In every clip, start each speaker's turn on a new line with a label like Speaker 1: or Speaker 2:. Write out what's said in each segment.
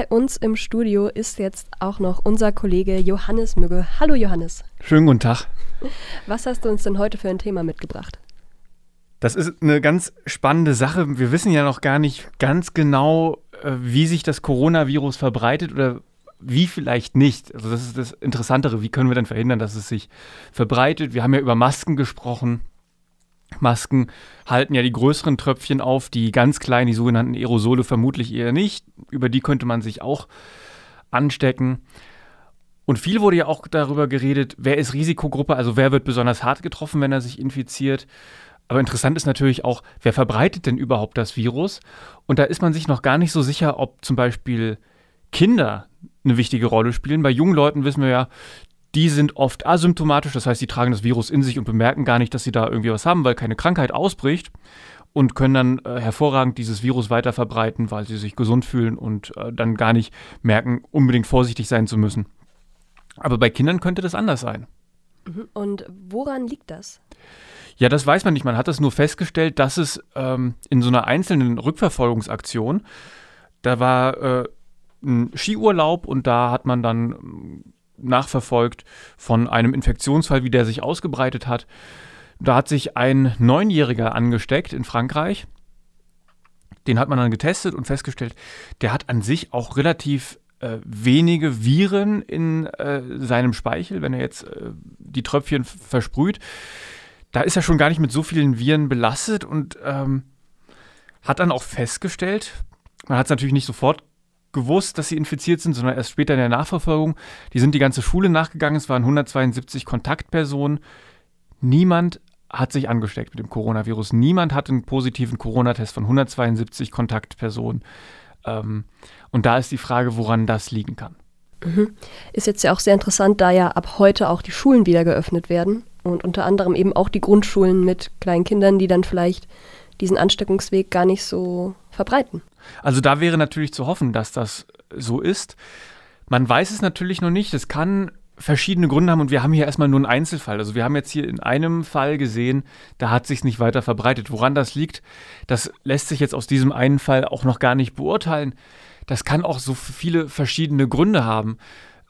Speaker 1: bei uns im Studio ist jetzt auch noch unser Kollege Johannes Mügge. Hallo Johannes.
Speaker 2: Schönen guten Tag.
Speaker 1: Was hast du uns denn heute für ein Thema mitgebracht?
Speaker 2: Das ist eine ganz spannende Sache. Wir wissen ja noch gar nicht ganz genau, äh, wie sich das Coronavirus verbreitet oder wie vielleicht nicht. Also das ist das Interessantere. Wie können wir denn verhindern, dass es sich verbreitet? Wir haben ja über Masken gesprochen. Masken halten ja die größeren Tröpfchen auf, die ganz kleinen, die sogenannten Aerosole vermutlich eher nicht. Über die könnte man sich auch anstecken. Und viel wurde ja auch darüber geredet, wer ist Risikogruppe, also wer wird besonders hart getroffen, wenn er sich infiziert. Aber interessant ist natürlich auch, wer verbreitet denn überhaupt das Virus? Und da ist man sich noch gar nicht so sicher, ob zum Beispiel Kinder eine wichtige Rolle spielen. Bei jungen Leuten wissen wir ja, die sind oft asymptomatisch, das heißt, sie tragen das Virus in sich und bemerken gar nicht, dass sie da irgendwie was haben, weil keine Krankheit ausbricht und können dann äh, hervorragend dieses Virus weiter verbreiten, weil sie sich gesund fühlen und äh, dann gar nicht merken, unbedingt vorsichtig sein zu müssen. Aber bei Kindern könnte das anders sein.
Speaker 1: Mhm. Und woran liegt das?
Speaker 2: Ja, das weiß man nicht. Man hat das nur festgestellt, dass es ähm, in so einer einzelnen Rückverfolgungsaktion, da war äh, ein Skiurlaub und da hat man dann nachverfolgt von einem Infektionsfall, wie der sich ausgebreitet hat. Da hat sich ein Neunjähriger angesteckt in Frankreich. Den hat man dann getestet und festgestellt, der hat an sich auch relativ äh, wenige Viren in äh, seinem Speichel, wenn er jetzt äh, die Tröpfchen versprüht. Da ist er schon gar nicht mit so vielen Viren belastet und ähm, hat dann auch festgestellt, man hat es natürlich nicht sofort gewusst, dass sie infiziert sind, sondern erst später in der Nachverfolgung. Die sind die ganze Schule nachgegangen. Es waren 172 Kontaktpersonen. Niemand hat sich angesteckt mit dem Coronavirus. Niemand hat einen positiven Corona-Test von 172 Kontaktpersonen. Ähm, und da ist die Frage, woran das liegen kann.
Speaker 1: Mhm. Ist jetzt ja auch sehr interessant, da ja ab heute auch die Schulen wieder geöffnet werden und unter anderem eben auch die Grundschulen mit kleinen Kindern, die dann vielleicht diesen Ansteckungsweg gar nicht so verbreiten.
Speaker 2: Also da wäre natürlich zu hoffen, dass das so ist. Man weiß es natürlich noch nicht. Es kann verschiedene Gründe haben und wir haben hier erstmal nur einen Einzelfall. Also wir haben jetzt hier in einem Fall gesehen, da hat sich nicht weiter verbreitet. Woran das liegt, das lässt sich jetzt aus diesem einen Fall auch noch gar nicht beurteilen. Das kann auch so viele verschiedene Gründe haben.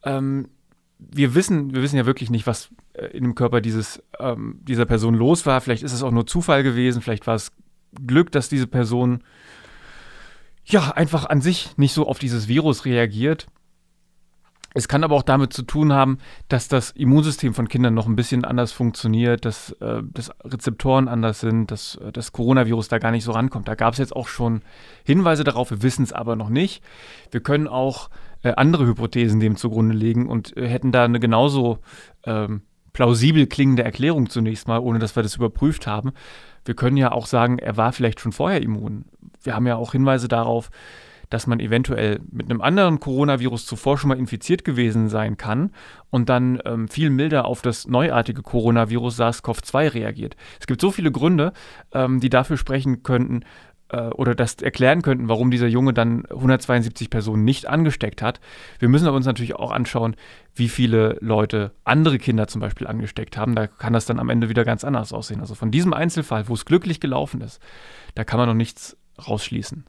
Speaker 2: Ähm, wir wissen, wir wissen ja wirklich nicht, was äh, in dem Körper dieses, ähm, dieser Person los war. Vielleicht ist es auch nur Zufall gewesen, vielleicht war es Glück, dass diese Person ja einfach an sich nicht so auf dieses Virus reagiert. Es kann aber auch damit zu tun haben, dass das Immunsystem von Kindern noch ein bisschen anders funktioniert, dass, äh, dass Rezeptoren anders sind, dass äh, das Coronavirus da gar nicht so rankommt. Da gab es jetzt auch schon Hinweise darauf, wir wissen es aber noch nicht. Wir können auch äh, andere Hypothesen dem zugrunde legen und äh, hätten da eine genauso ähm, plausibel klingende Erklärung zunächst mal, ohne dass wir das überprüft haben. Wir können ja auch sagen, er war vielleicht schon vorher immun. Wir haben ja auch Hinweise darauf, dass man eventuell mit einem anderen Coronavirus zuvor schon mal infiziert gewesen sein kann und dann ähm, viel milder auf das neuartige Coronavirus SARS-CoV-2 reagiert. Es gibt so viele Gründe, ähm, die dafür sprechen könnten, oder das erklären könnten, warum dieser Junge dann 172 Personen nicht angesteckt hat. Wir müssen aber uns natürlich auch anschauen, wie viele Leute andere Kinder zum Beispiel angesteckt haben. Da kann das dann am Ende wieder ganz anders aussehen. Also von diesem Einzelfall, wo es glücklich gelaufen ist, da kann man noch nichts rausschließen.